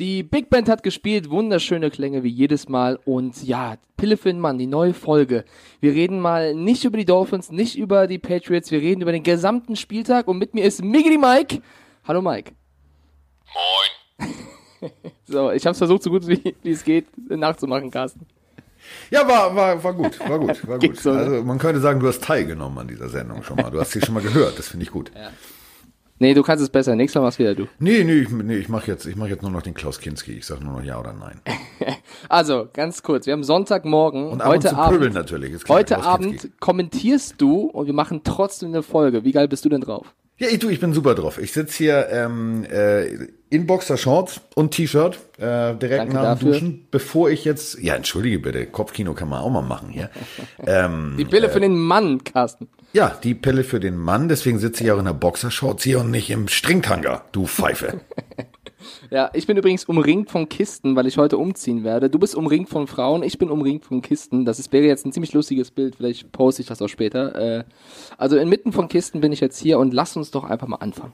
Die Big Band hat gespielt, wunderschöne Klänge wie jedes Mal. Und ja, Pille für den Mann, die neue Folge. Wir reden mal nicht über die Dolphins, nicht über die Patriots, wir reden über den gesamten Spieltag. Und mit mir ist Miggity Mike. Hallo Mike. Moin. so, ich habe es versucht, so gut wie, wie es geht, nachzumachen, Carsten. Ja, war, war, war gut, war gut, war gut. so, ne? also man könnte sagen, du hast teilgenommen an dieser Sendung schon mal. Du hast sie schon mal gehört, das finde ich gut. Ja. Nee, du kannst es besser. Nächstes Mal machst wieder du. Nee, nee, ich, nee, ich mache jetzt, ich mach jetzt nur noch den Klaus Kinski. Ich sage nur noch ja oder nein. also, ganz kurz. Wir haben Sonntagmorgen. Und heute zu Abend, pöbeln natürlich. Klar, heute Klaus Abend Kinski. kommentierst du und wir machen trotzdem eine Folge. Wie geil bist du denn drauf? Ja, ich, du, ich bin super drauf. Ich sitze hier ähm, äh, in Boxershorts und T-Shirt äh, direkt Danke nach dem. Duschen, bevor ich jetzt. Ja, entschuldige bitte, Kopfkino kann man auch mal machen hier. ähm, Die Pille für den Mann, Carsten. Ja, die Pille für den Mann, deswegen sitze ich auch in der Boxershorts hier und nicht im Stringtanga, du Pfeife. Ja, ich bin übrigens umringt von Kisten, weil ich heute umziehen werde. Du bist umringt von Frauen, ich bin umringt von Kisten. Das ist, wäre jetzt ein ziemlich lustiges Bild, vielleicht poste ich das auch später. Äh, also inmitten von Kisten bin ich jetzt hier und lass uns doch einfach mal anfangen.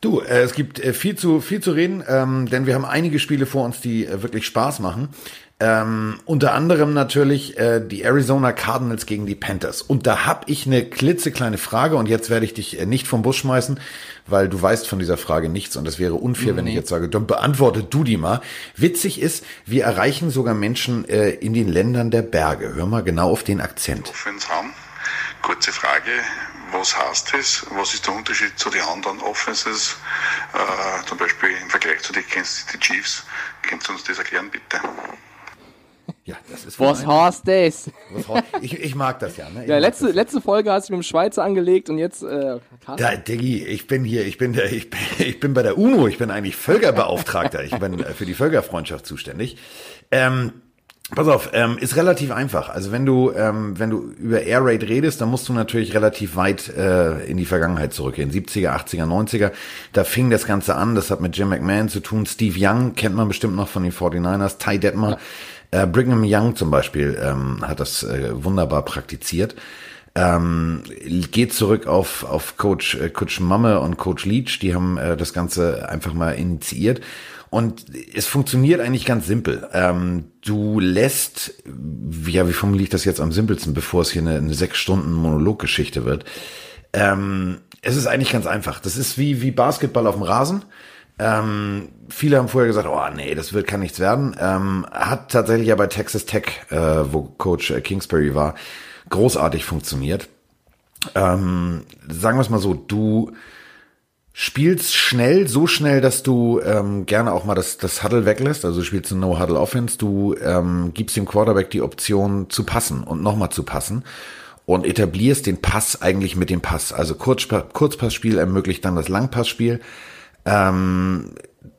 Du, äh, es gibt äh, viel zu viel zu reden, ähm, denn wir haben einige Spiele vor uns, die äh, wirklich Spaß machen. Ähm, unter anderem natürlich äh, die Arizona Cardinals gegen die Panthers. Und da hab ich eine klitzekleine Frage und jetzt werde ich dich äh, nicht vom Bus schmeißen, weil du weißt von dieser Frage nichts und es wäre unfair, wenn ich jetzt sage, dann beantworte du die mal. Witzig ist, wir erreichen sogar Menschen äh, in den Ländern der Berge. Hör mal genau auf den Akzent. Kurze Frage, was heißt das? Was ist der Unterschied zu den anderen Offenses? Äh, zum Beispiel im Vergleich zu den Kansas City Chiefs. Kannst du uns das erklären, bitte? Ja, das ist Was heißt das? ich, ich mag das ja. Ne? Ich Ja, letzte, das. letzte Folge hast du mit dem Schweizer angelegt und jetzt, äh. Da, Diggi, ich bin hier, ich bin der, ich bin, ich bin bei der UNO, ich bin eigentlich Völkerbeauftragter, ich bin äh, für die Völkerfreundschaft zuständig. Ähm, pass auf, ähm, ist relativ einfach. Also wenn du, ähm, wenn du über Air Raid redest, dann musst du natürlich relativ weit äh, in die Vergangenheit zurückgehen. 70er, 80er, 90er. Da fing das Ganze an. Das hat mit Jim McMahon zu tun. Steve Young kennt man bestimmt noch von den 49ers. Ty Detmer. Äh, Brigham Young zum Beispiel ähm, hat das äh, wunderbar praktiziert ähm, geht zurück auf, auf Coach, äh, Coach Mamme und Coach Leach, die haben äh, das Ganze einfach mal initiiert. Und es funktioniert eigentlich ganz simpel. Ähm, du lässt, ja, wie formuliere ich das jetzt am simpelsten, bevor es hier eine, eine sechs Stunden Monologgeschichte wird. Ähm, es ist eigentlich ganz einfach. Das ist wie, wie Basketball auf dem Rasen. Ähm, viele haben vorher gesagt, oh nee, das wird kann nichts werden. Ähm, hat tatsächlich ja bei Texas Tech, äh, wo Coach äh, Kingsbury war, großartig funktioniert. Ähm, sagen wir es mal so, du spielst schnell, so schnell, dass du ähm, gerne auch mal das, das Huddle weglässt. Also du spielst eine No-Huddle-Offense, du ähm, gibst dem Quarterback die Option zu passen und nochmal zu passen und etablierst den Pass eigentlich mit dem Pass. Also Kurzpa Kurzpassspiel ermöglicht dann das Langpassspiel. Ähm,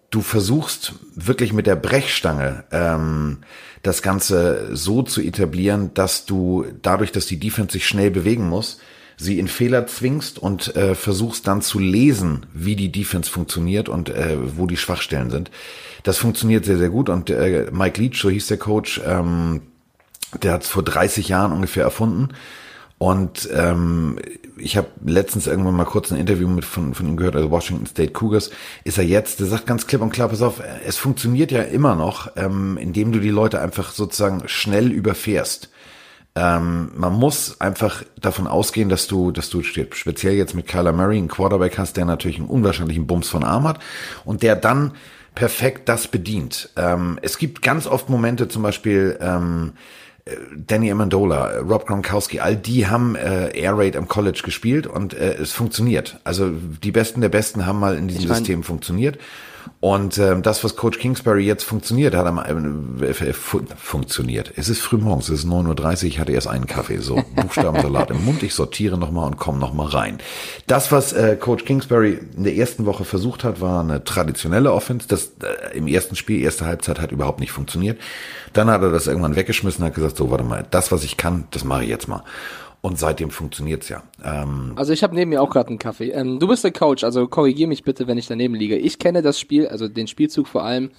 du versuchst wirklich mit der Brechstange ähm, das Ganze so zu etablieren, dass du dadurch, dass die Defense sich schnell bewegen muss, sie in Fehler zwingst und äh, versuchst dann zu lesen, wie die Defense funktioniert und äh, wo die Schwachstellen sind. Das funktioniert sehr, sehr gut und äh, Mike Leach, so hieß der Coach, ähm, der hat es vor 30 Jahren ungefähr erfunden. Und ähm, ich habe letztens irgendwann mal kurz ein Interview mit von, von ihm gehört, also Washington State Cougars, ist er jetzt, der sagt ganz klipp und klar, pass auf, es funktioniert ja immer noch, ähm, indem du die Leute einfach sozusagen schnell überfährst. Ähm, man muss einfach davon ausgehen, dass du, dass du speziell jetzt mit Kyler Murray einen Quarterback hast, der natürlich einen unwahrscheinlichen Bums von Arm hat und der dann perfekt das bedient. Ähm, es gibt ganz oft Momente, zum Beispiel ähm, Danny Amendola, Rob Gronkowski, all die haben äh, Air Raid am College gespielt und äh, es funktioniert. Also die Besten der Besten haben mal in diesem Ich mein- System funktioniert. Und ähm, das, was Coach Kingsbury jetzt funktioniert, hat am äh, äh, fu funktioniert. Es ist früh morgens, es ist 9.30 Uhr, ich hatte erst einen Kaffee, so Buchstabensalat im Mund, ich sortiere nochmal und komme nochmal rein. Das, was äh, Coach Kingsbury in der ersten Woche versucht hat, war eine traditionelle Offense. Das äh, im ersten Spiel, erste Halbzeit hat überhaupt nicht funktioniert. Dann hat er das irgendwann weggeschmissen und hat gesagt, so, warte mal, das, was ich kann, das mache ich jetzt mal. Und seitdem funktioniert's ja. Ähm, Also ich habe neben mir auch gerade einen Kaffee. Ähm, du bist der Coach, also korrigier mich bitte, wenn ich daneben liege. Ich kenne das Spiel, also den Spielzug vor allem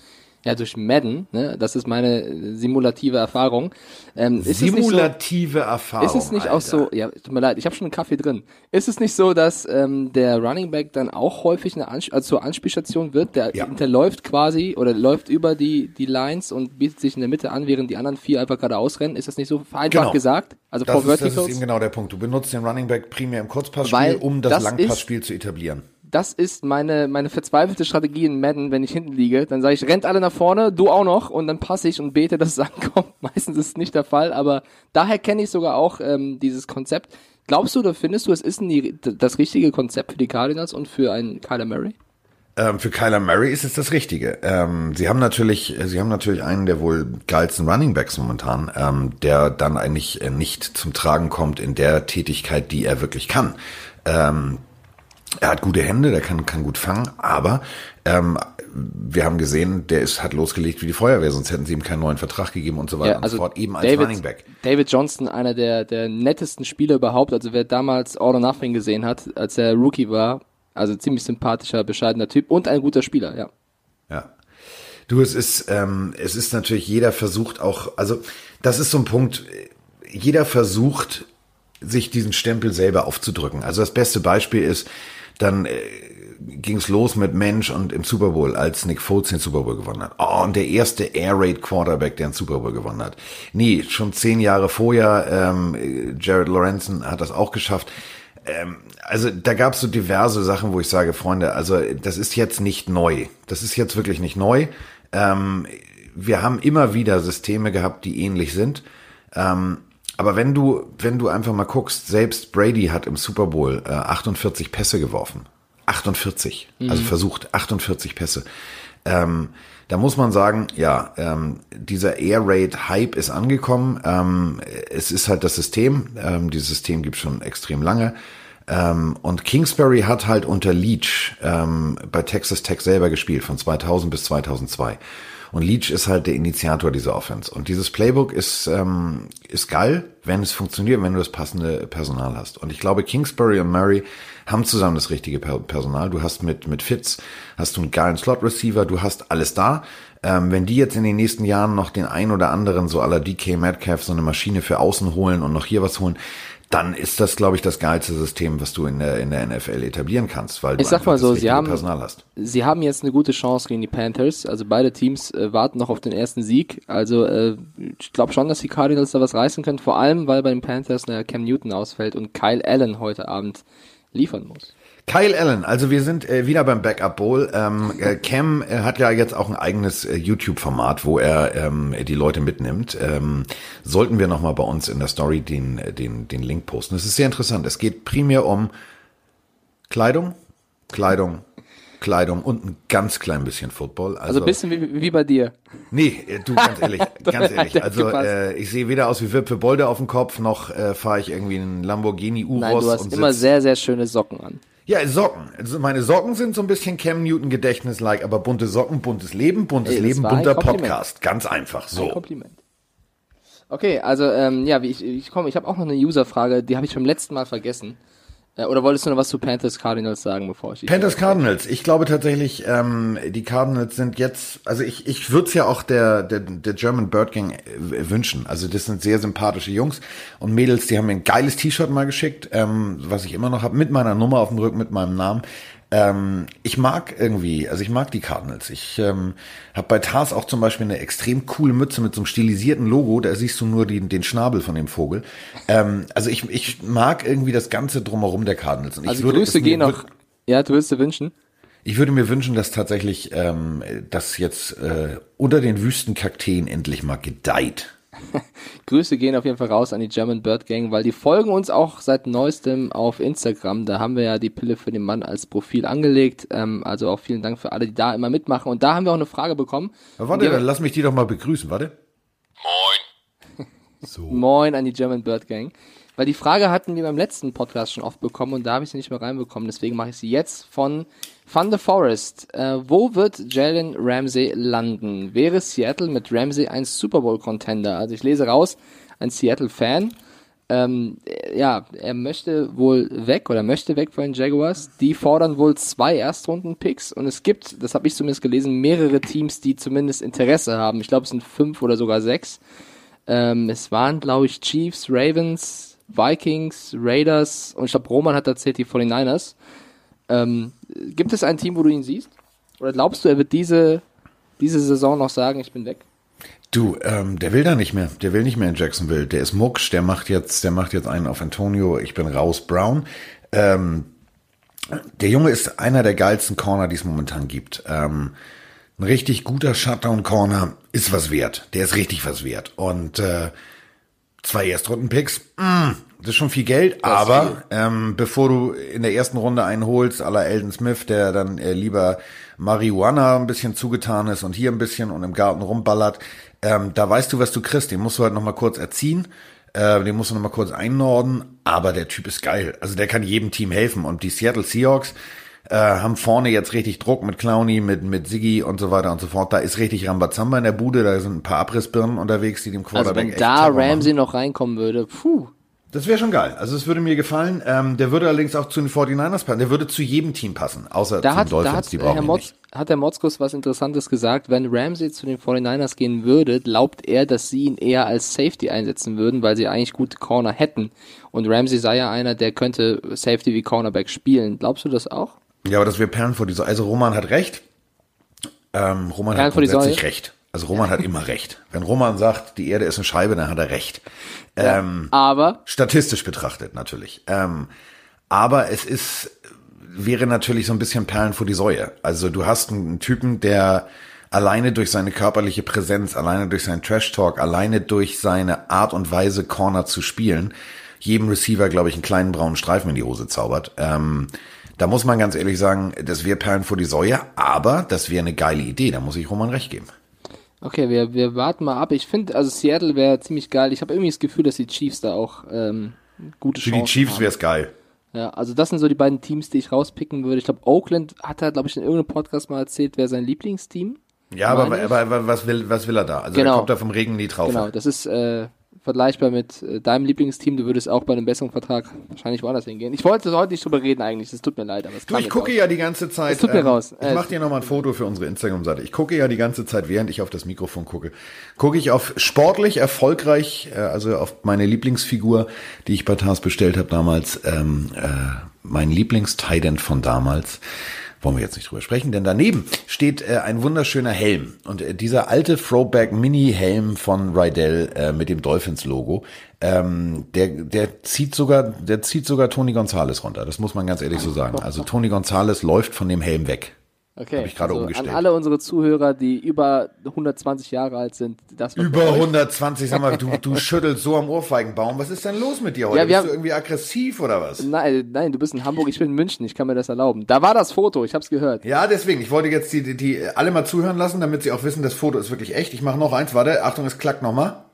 Ja, durch Madden, ne? das ist meine simulative Erfahrung. Ähm, simulative so, Erfahrung. Ist es nicht Alter. auch so, ja, tut mir leid, ich habe schon einen Kaffee drin. Ist es nicht so, dass ähm, der Running Back dann auch häufig eine Ansp also zur Anspielstation wird? Der ja. hinterläuft quasi oder läuft über die, die Lines und bietet sich in der Mitte an, während die anderen vier einfach gerade ausrennen. Ist das nicht so vereinfacht genau. gesagt? Also das, ist, das ist eben genau der Punkt. Du benutzt den Running Back primär im Kurzpassspiel, um das, das Langpassspiel zu etablieren das ist meine, meine verzweifelte Strategie in Madden, wenn ich hinten liege. Dann sage ich, rennt alle nach vorne, du auch noch, und dann passe ich und bete, dass es ankommt. Meistens ist es nicht der Fall, aber daher kenne ich sogar auch ähm, dieses Konzept. Glaubst du oder findest du, es ist die, das richtige Konzept für die Cardinals und für einen Kyler Murray? Ähm, für Kyler Murray ist es das Richtige. Ähm, sie haben natürlich, sie haben natürlich einen der wohl geilsten Running Backs momentan, ähm, der dann eigentlich äh, nicht zum Tragen kommt in der Tätigkeit, die er wirklich kann. Er hat gute Hände, der kann, kann gut fangen, aber ähm, wir haben gesehen, der ist, hat losgelegt wie die Feuerwehr, sonst hätten sie ihm keinen neuen Vertrag gegeben und so weiter ja, also und so fort, eben als David, Running Back. David Johnston, einer der, der nettesten Spieler überhaupt, also wer damals All or Nothing gesehen hat, als er Rookie war, also ziemlich sympathischer, bescheidener Typ und ein guter Spieler, ja. Ja. Du, es ist, ähm, es ist natürlich, jeder versucht auch, also das ist so ein Punkt, jeder versucht, sich diesen Stempel selber aufzudrücken. Also das beste Beispiel ist, dann äh, ging es los mit Mensch und im Super Bowl, als Nick Foles den Super Bowl gewonnen hat. Oh, und der erste Air Raid Quarterback, der den Super Bowl gewonnen hat. Nee, schon zehn Jahre vorher, ähm, Jared Lorenzen hat das auch geschafft. Ähm, also da gab es so diverse Sachen, wo ich sage, Freunde, also das ist jetzt nicht neu. Das ist jetzt wirklich nicht neu. Ähm, wir haben immer wieder Systeme gehabt, die ähnlich sind. Ähm, aber wenn du, wenn du einfach mal guckst, selbst Brady hat im Super Bowl äh, 48 Pässe geworfen. 48. Mhm. Also versucht 48 Pässe. Ähm, da muss man sagen, ja, ähm, dieser Air Raid Hype ist angekommen. Ähm, es ist halt das System. Ähm, dieses System gibt schon extrem lange. Ähm, und Kingsbury hat halt unter Leach ähm, bei Texas Tech selber gespielt, von 2000 bis 2002. Und Leach ist halt der Initiator dieser Offense. Und dieses Playbook ist, ähm, ist geil, wenn es funktioniert, wenn du das passende Personal hast. Und ich glaube, Kingsbury und Murray haben zusammen das richtige Personal. Du hast mit, mit Fitz, hast du einen geilen Slot-Receiver, du hast alles da. Ähm, wenn die jetzt in den nächsten Jahren noch den ein oder anderen, so aller DK Metcalf, so eine Maschine für außen holen und noch hier was holen, dann ist das, glaube ich, das geilste System, was du in der, in der NFL etablieren kannst, weil du ich sag mal so, sie haben, Personal hast. Sie haben jetzt eine gute Chance gegen die Panthers. Also beide Teams äh, warten noch auf den ersten Sieg. Also äh, ich glaube schon, dass die Cardinals da was reißen können, vor allem, weil bei den Panthers eine Cam Newton ausfällt und Kyle Allen heute Abend liefern muss. Kyle Allen, also wir sind äh, wieder beim Backup Bowl. Ähm, äh, Cam äh, hat ja jetzt auch ein eigenes äh, YouTube-Format, wo er ähm, die Leute mitnimmt. Ähm, sollten wir nochmal bei uns in der Story den, äh, den, den Link posten. Es ist sehr interessant. Es geht primär um Kleidung, Kleidung, Kleidung und ein ganz klein bisschen Football. Also, also ein bisschen wie, wie bei dir. Nee, äh, du, ganz ehrlich, ganz ehrlich. Also äh, ich sehe weder aus wie Wippe Bolde auf dem Kopf, noch äh, fahre ich irgendwie einen Lamborghini Uros. Nein, du hast immer sehr, sehr schöne Socken an. Ja, Socken. Also meine Socken sind so ein bisschen Cam Newton Gedächtnis-like, aber bunte Socken, buntes Leben, buntes Ey, Leben, bunter Podcast. Ganz einfach so. Ein Kompliment. Okay, also ähm, ja, wie ich, ich komme, ich habe auch noch eine User-Frage, die habe ich beim letzten Mal vergessen. Äh, oder wolltest du noch was zu Panthers Cardinals sagen, bevor ich Panthers Cardinals. Ich glaube tatsächlich, ähm, die Cardinals sind jetzt, also ich, ich würde es ja auch der, der, der German Bird Gang äh, wünschen. Also das sind sehr sympathische Jungs und Mädels, die haben mir ein geiles T-Shirt mal geschickt, ähm, was ich immer noch habe, mit meiner Nummer auf dem Rücken, mit meinem Namen. Ähm, ich mag irgendwie, also ich mag die Cardinals. Ich ähm, habe bei Tars auch zum Beispiel eine extrem coole Mütze mit so einem stilisierten Logo. Da siehst du nur den, den Schnabel von dem Vogel. Ähm, also ich, ich mag irgendwie das Ganze drumherum der Cardinals. Und also ich würde Grüße gehen noch. Ja, du würdest dir wünschen? Ich würde mir wünschen, dass tatsächlich ähm, das jetzt äh, unter den Wüstenkakteen endlich mal gedeiht. Grüße gehen auf jeden Fall raus an die German Bird Gang, weil die folgen uns auch seit neuestem auf Instagram. Da haben wir ja die Pille für den Mann als Profil angelegt. Ähm, also auch vielen Dank für alle, die da immer mitmachen. Und da haben wir auch eine Frage bekommen. Aber warte, dann lass mich die doch mal begrüßen, warte. Moin. so. Moin an die German Bird Gang. Weil die Frage hatten wir beim letzten Podcast schon oft bekommen und da habe ich sie nicht mehr reinbekommen. Deswegen mache ich sie jetzt von Van the Forest. Äh, wo wird Jalen Ramsey landen? Wäre Seattle mit Ramsey ein Super Bowl Contender? Also ich lese raus, ein Seattle-Fan. Ähm, ja, er möchte wohl weg oder möchte weg von den Jaguars. Die fordern wohl zwei Erstrunden-Picks und es gibt, das habe ich zumindest gelesen, mehrere Teams, die zumindest Interesse haben. Ich glaube, es sind fünf oder sogar sechs. Ähm, es waren, glaube ich, Chiefs, Ravens, Vikings, Raiders und ich glaube, Roman hat erzählt, die 49ers. Ähm, gibt es ein Team, wo du ihn siehst? Oder glaubst du, er wird diese, diese Saison noch sagen, ich bin weg? Du, ähm, der will da nicht mehr. Der will nicht mehr in Jacksonville. Der ist mucksch. Der macht jetzt, der macht jetzt einen auf Antonio. Ich bin raus. Brown. Ähm, der Junge ist einer der geilsten Corner, die es momentan gibt. Ähm, ein richtig guter Shutdown-Corner ist was wert. Der ist richtig was wert. Und äh, zwei Erstrunden-Picks, mm, das ist schon viel Geld, das aber ähm, bevor du in der ersten Runde einen holst, aller Elden Smith, der dann äh, lieber Marihuana ein bisschen zugetan ist und hier ein bisschen und im Garten rumballert, ähm, da weißt du, was du kriegst. Den musst du halt nochmal kurz erziehen. Äh, den musst du nochmal kurz einnorden. Aber der Typ ist geil. Also der kann jedem Team helfen. Und die Seattle Seahawks äh, haben vorne jetzt richtig Druck mit Clowny, mit, mit Siggy und so weiter und so fort. Da ist richtig Rambazamba in der Bude. Da sind ein paar Abrissbirnen unterwegs, die dem Quarterback also wenn da Ramsey noch reinkommen würde, puh. Das wäre schon geil. Also es würde mir gefallen. Ähm, der würde allerdings auch zu den 49ers passen. Der würde zu jedem Team passen, außer da zu den Dolphins. Da hat, die brauchen Herr Motz, hat der Motzkos was Interessantes gesagt. Wenn Ramsey zu den 49ers gehen würde, glaubt er, dass sie ihn eher als Safety einsetzen würden, weil sie eigentlich gute Corner hätten. Und Ramsey sei ja einer, der könnte Safety wie Cornerback spielen. Glaubst du das auch? Ja, aber das wäre Perlen vor die Säule. Also Roman hat recht. Ähm, Roman Perlen hat grundsätzlich recht. Also Roman hat immer recht. Wenn Roman sagt, die Erde ist eine Scheibe, dann hat er recht. Ja, ähm, aber statistisch betrachtet natürlich. Ähm, aber es ist wäre natürlich so ein bisschen Perlen vor die Säue. Also du hast einen Typen, der alleine durch seine körperliche Präsenz, alleine durch seinen Trash Talk, alleine durch seine Art und Weise Corner zu spielen, jedem Receiver, glaube ich, einen kleinen braunen Streifen in die Hose zaubert. Ähm, da muss man ganz ehrlich sagen, das wäre Perlen vor die Säue, aber das wäre eine geile Idee. Da muss ich Roman recht geben. Okay, wir, wir warten mal ab. Ich finde, also Seattle wäre ziemlich geil. Ich habe irgendwie das Gefühl, dass die Chiefs da auch ähm, gute Chancen Für die Chiefs wäre es geil. Ja, also das sind so die beiden Teams, die ich rauspicken würde. Ich glaube, Oakland hat er, glaube ich, in irgendeinem Podcast mal erzählt, wer sein Lieblingsteam. Ja, aber, aber, aber, was will, was will er da? Also genau. er kommt da vom Regen nie drauf. Genau, das ist äh, vergleichbar mit äh, deinem Lieblingsteam. Du würdest auch bei einem besseren Vertrag wahrscheinlich woanders hingehen. Ich wollte heute nicht drüber reden eigentlich, das tut mir leid. Aber es du, ich gucke ja die ganze Zeit. Es tut mir ähm, raus. Ich mache dir nochmal ein Foto für unsere Instagram-Seite. Ich gucke ja die ganze Zeit, während ich auf das Mikrofon gucke, gucke ich auf sportlich erfolgreich, äh, also auf meine Lieblingsfigur, die ich bei Tars bestellt habe damals, ähm, äh, mein Lieblingstident von damals wollen wir jetzt nicht drüber sprechen, denn daneben steht äh, ein wunderschöner Helm. Und äh, dieser alte Throwback Mini-Helm von Rydell äh, mit dem Dolphins-Logo, ähm, der, der zieht sogar, der zieht sogar Tony Gonzalez runter. Das muss man ganz ehrlich so sagen. Also Tony Gonzalez läuft von dem Helm weg. Okay. Hab ich gerade also umgestellt. An alle unsere Zuhörer, die über 120 Jahre alt sind, das Über 120, sag mal, du, du schüttelst so am Ohrfeigenbaum. Was ist denn los mit dir heute? Ja, bist haben, du irgendwie aggressiv oder was? Nein, nein, du bist in Hamburg, ich bin in München, ich kann mir das erlauben. Da war das Foto, ich hab's gehört. Ja, deswegen, ich wollte jetzt die, die, die alle mal zuhören lassen, damit sie auch wissen, das Foto ist wirklich echt. Ich mache noch eins, warte, Achtung, es klackt nochmal.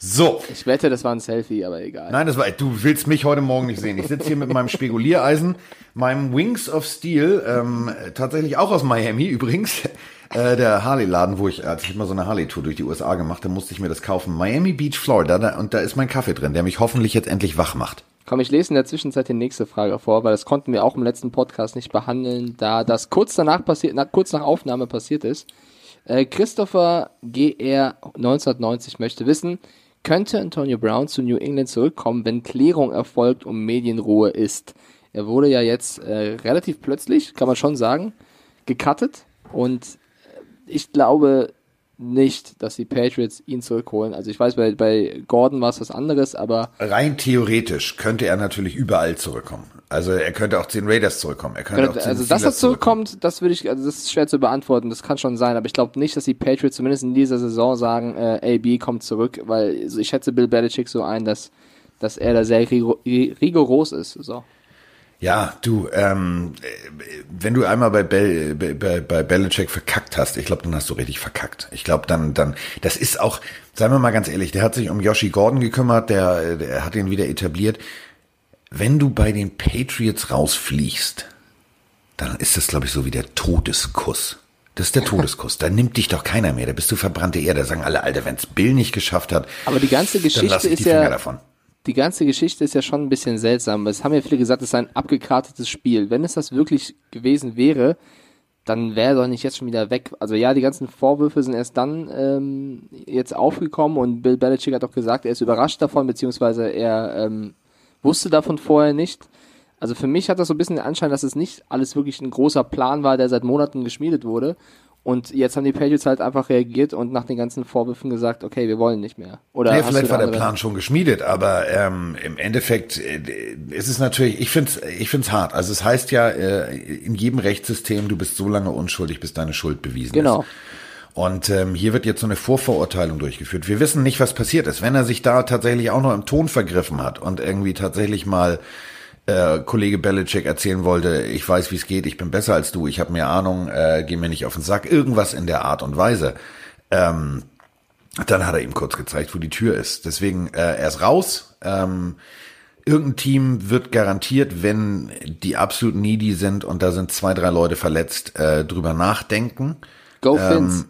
So. Ich wette, das war ein Selfie, aber egal. Nein, das war, du willst mich heute Morgen nicht sehen. Ich sitze hier mit meinem Speguliereisen, meinem Wings of Steel, ähm, tatsächlich auch aus Miami übrigens. Äh, der Harley-Laden, wo ich, als ich immer so eine Harley-Tour durch die USA gemacht habe, musste ich mir das kaufen. Miami Beach, Florida, da, und da ist mein Kaffee drin, der mich hoffentlich jetzt endlich wach macht. Komm, ich lese in der Zwischenzeit die nächste Frage vor, weil das konnten wir auch im letzten Podcast nicht behandeln, da das kurz danach passiert, na, kurz nach Aufnahme passiert ist. Äh, Christopher GR 1990 möchte wissen, könnte Antonio Brown zu New England zurückkommen, wenn Klärung erfolgt und Medienruhe ist. Er wurde ja jetzt äh, relativ plötzlich, kann man schon sagen, gecuttet und ich glaube nicht, dass die Patriots ihn zurückholen. Also ich weiß, bei, bei Gordon war es was anderes, aber. Rein theoretisch könnte er natürlich überall zurückkommen. Also er könnte auch zu den Raiders zurückkommen. Er könnte, könnte auch zu also dass er zurückkommt, das würde ich, also das ist schwer zu beantworten. Das kann schon sein, aber ich glaube nicht, dass die Patriots zumindest in dieser Saison sagen, äh, AB kommt zurück, weil also ich schätze Bill Belichick so ein, dass dass er da sehr rigoros ist. So. Ja, du, ähm, wenn du einmal bei, Bel, bei, bei Belichick verkackt hast, ich glaube, dann hast du richtig verkackt. Ich glaube, dann, dann, das ist auch, seien wir mal ganz ehrlich, der hat sich um Yoshi Gordon gekümmert, der, der hat ihn wieder etabliert wenn du bei den Patriots rausfliegst, dann ist das, glaube ich, so wie der Todeskuss. Das ist der Todeskuss. Da nimmt dich doch keiner mehr. Da bist du verbrannte Erde. Da sagen alle, Alter, wenn's Bill nicht geschafft hat. Aber die ganze Geschichte ist ja, davon. Die ganze Geschichte ist ja schon ein bisschen seltsam. Es haben ja viele gesagt, es sei ein abgekartetes Spiel. Wenn es das wirklich gewesen wäre, dann wäre doch nicht jetzt schon wieder weg. Also ja, die ganzen Vorwürfe sind erst dann ähm, jetzt aufgekommen und Bill Belichick hat auch gesagt, er ist überrascht davon, beziehungsweise er ähm, wusste davon vorher nicht. Also für mich hat das so ein bisschen den Anschein, dass es nicht alles wirklich ein großer Plan war, der seit Monaten geschmiedet wurde. Und jetzt haben die Patriots halt einfach reagiert und nach den ganzen Vorwürfen gesagt, okay, wir wollen nicht mehr. Oder nee, vielleicht war der Plan schon geschmiedet, aber ähm, im Endeffekt äh, ist es natürlich, ich finde es ich find's hart. Also es heißt ja äh, in jedem Rechtssystem, du bist so lange unschuldig, bis deine Schuld bewiesen genau. ist. Genau. Und ähm, hier wird jetzt so eine Vorverurteilung durchgeführt. Wir wissen nicht, was passiert ist. Wenn er sich da tatsächlich auch noch im Ton vergriffen hat und irgendwie tatsächlich mal äh, Kollege Belichick erzählen wollte, ich weiß, wie es geht, ich bin besser als du, ich habe mehr Ahnung, äh, geh mir nicht auf den Sack, irgendwas in der Art und Weise. Ähm, dann hat er ihm kurz gezeigt, wo die Tür ist. Deswegen, äh, er ist raus. Ähm, irgendein Team wird garantiert, wenn die absolut needy sind und da sind zwei, drei Leute verletzt, äh, drüber nachdenken. Go ähm,